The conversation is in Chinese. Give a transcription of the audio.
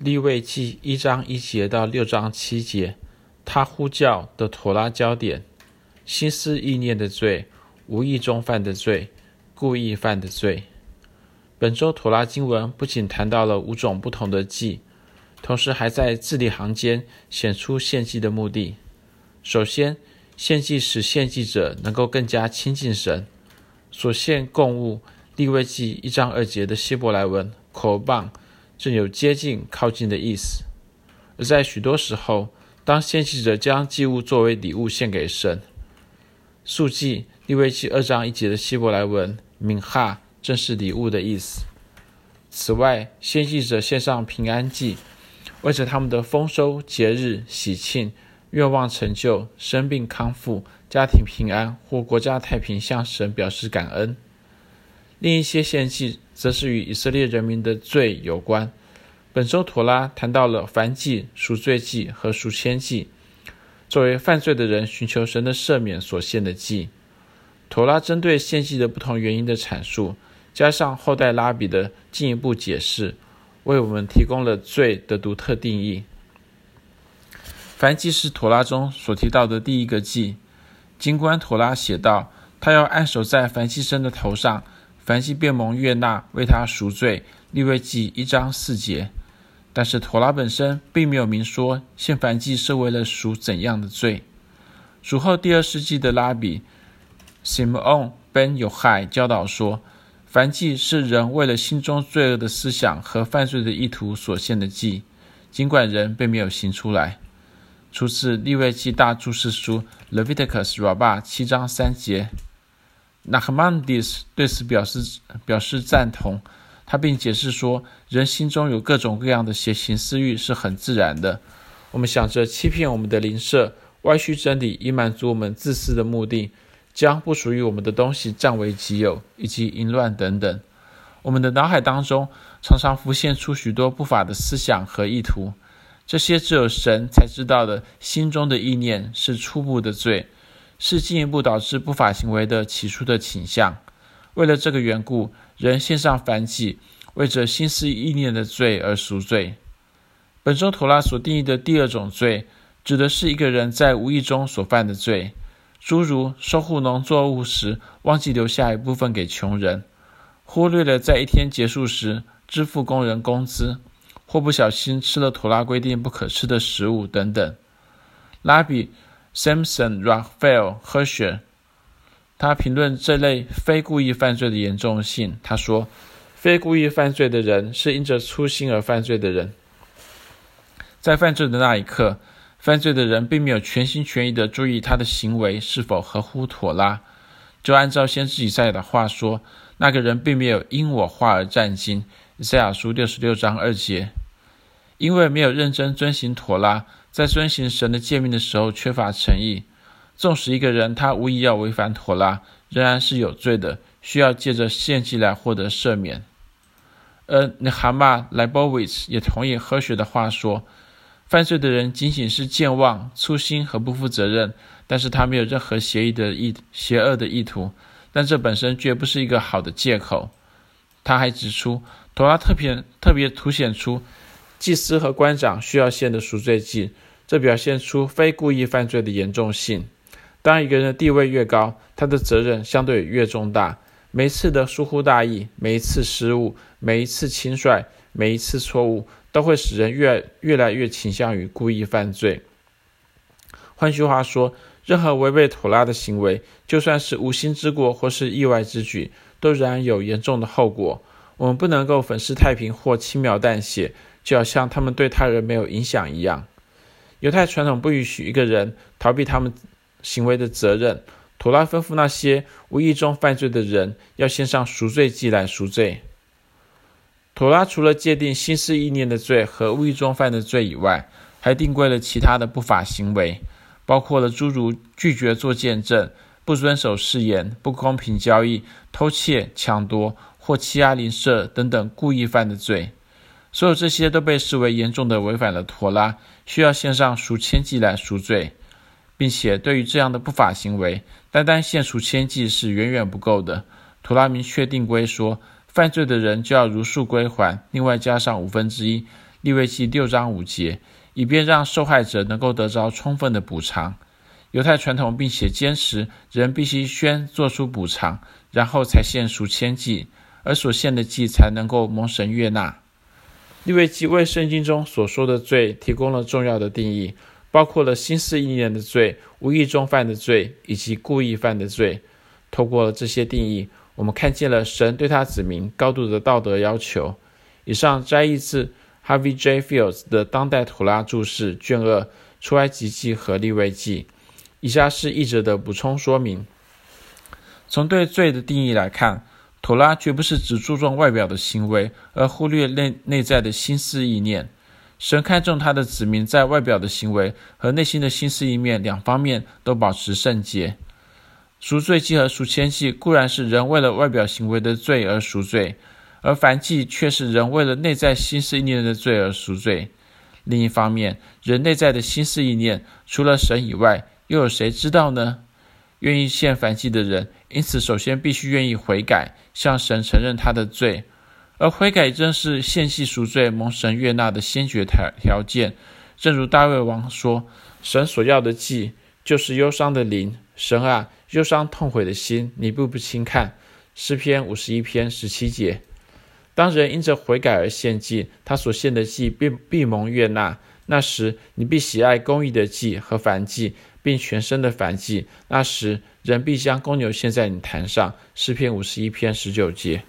利未记一章一节到六章七节，他呼叫的妥拉焦点：心思意念的罪，无意中犯的罪，故意犯的罪。本周妥拉经文不仅谈到了五种不同的祭，同时还在字里行间显出献祭的目的。首先，献祭使献祭者能够更加亲近神。所献供物，立位记一章二节的希伯来文 k o 正有接近、靠近的意思。而在许多时候，当献祭者将祭物作为礼物献给神，素祭利未记二章一节的希伯来文 mincha 正是礼物的意思。此外，献祭者献上平安祭，为着他们的丰收、节日、喜庆。愿望成就、生病康复、家庭平安或国家太平，向神表示感恩。另一些献祭则是与以色列人民的罪有关。本周妥拉谈到了燔祭、赎罪祭和赎愆祭，作为犯罪的人寻求神的赦免所献的祭。妥拉针对献祭的不同原因的阐述，加上后代拉比的进一步解释，为我们提供了罪的独特定义。燔祭是妥拉中所提到的第一个祭。尽管妥拉写道，他要按手在燔祭牲的头上，燔祭便蒙悦纳，为他赎罪。利未记一章四节。但是妥拉本身并没有明说献燔祭是为了赎怎样的罪。主后第二世纪的拉比 Simon ben y o h a i 教导说，燔祭是人为了心中罪恶的思想和犯罪的意图所献的祭，尽管人并没有行出来。出自利未记大注释书 Leviticus Rabbah 七章三节，Nachmanides 对此表示表示赞同，他并解释说，人心中有各种各样的邪情私欲是很自然的。我们想着欺骗我们的邻舍，歪曲真理以满足我们自私的目的，将不属于我们的东西占为己有，以及淫乱等等。我们的脑海当中常常浮现出许多不法的思想和意图。这些只有神才知道的心中的意念是初步的罪，是进一步导致不法行为的起初的倾向。为了这个缘故，人献上反祭，为着心思意念的罪而赎罪。本周妥拉所定义的第二种罪，指的是一个人在无意中所犯的罪，诸如收获农作物时忘记留下一部分给穷人，忽略了在一天结束时支付工人工资。或不小心吃了妥拉规定不可吃的食物等等。拉比 Samson Raphael Herscher 他评论这类非故意犯罪的严重性。他说：“非故意犯罪的人是因着粗心而犯罪的人，在犯罪的那一刻，犯罪的人并没有全心全意地注意他的行为是否合乎妥拉。就按照先知以赛亚的话说，那个人并没有因我话而战兢。以赛亚书六十六章二节。”因为没有认真遵行妥拉，在遵行神的诫命的时候缺乏诚意，纵使一个人他无疑要违反妥拉，仍然是有罪的，需要借着献祭来获得赦免。而 Nehama Leibowitz 也同意和学的话说，犯罪的人仅仅是健忘、粗心和不负责任，但是他没有任何邪意的意邪恶的意图，但这本身绝不是一个好的借口。他还指出，妥拉特别特别凸显出。祭司和官长需要献的赎罪祭，这表现出非故意犯罪的严重性。当一个人的地位越高，他的责任相对越重大。每一次的疏忽大意，每一次失误，每一次轻率，每一次错误，都会使人越越来越倾向于故意犯罪。换句话说，任何违背妥拉的行为，就算是无心之过或是意外之举，都仍然有严重的后果。我们不能够粉饰太平或轻描淡写。就好像他们对他人没有影响一样。犹太传统不允许一个人逃避他们行为的责任。妥拉吩咐那些无意中犯罪的人要献上赎罪祭来赎罪。妥拉除了界定心思意念的罪和无意中犯的罪以外，还定规了其他的不法行为，包括了诸如拒绝做见证、不遵守誓言、不公平交易、偷窃、抢夺或欺压邻舍等等故意犯的罪。所有这些都被视为严重的违反了妥拉，需要献上赎愆祭来赎罪，并且对于这样的不法行为，单单献赎愆祭是远远不够的。妥拉明确定规说，犯罪的人就要如数归还，另外加上五分之一，利未记六章五节，以便让受害者能够得着充分的补偿。犹太传统并且坚持，人必须先做出补偿，然后才献赎愆祭，而所献的祭才能够蒙神悦纳。利未记为圣经中所说的罪提供了重要的定义，包括了心思意念的罪、无意中犯的罪以及故意犯的罪。透过了这些定义，我们看见了神对他子民高度的道德要求。以上摘译自 Harvey J. Fields 的当代图拉注释卷二《出埃及记》和利未记。以下是译者的补充说明：从对罪的定义来看。妥拉绝不是只注重外表的行为，而忽略内内在的心思意念。神看重他的子民在外表的行为和内心的心思意念两方面都保持圣洁。赎罪祭和赎愆祭固然是人为了外表行为的罪而赎罪，而燔祭却是人为了内在心思意念的罪而赎罪。另一方面，人内在的心思意念，除了神以外，又有谁知道呢？愿意献燔祭的人，因此首先必须愿意悔改，向神承认他的罪，而悔改正是献祭赎罪蒙神悦纳的先决条条件。正如大卫王说：“神所要的祭，就是忧伤的灵。神啊，忧伤痛悔的心，你必不轻看。”诗篇五十一篇十七节。当人因着悔改而献祭，他所献的祭必必蒙悦纳。那时，你必喜爱公义的祭和燔祭。并全身的燔祭，那时人必将公牛献在你坛上。诗篇五十一篇十九节。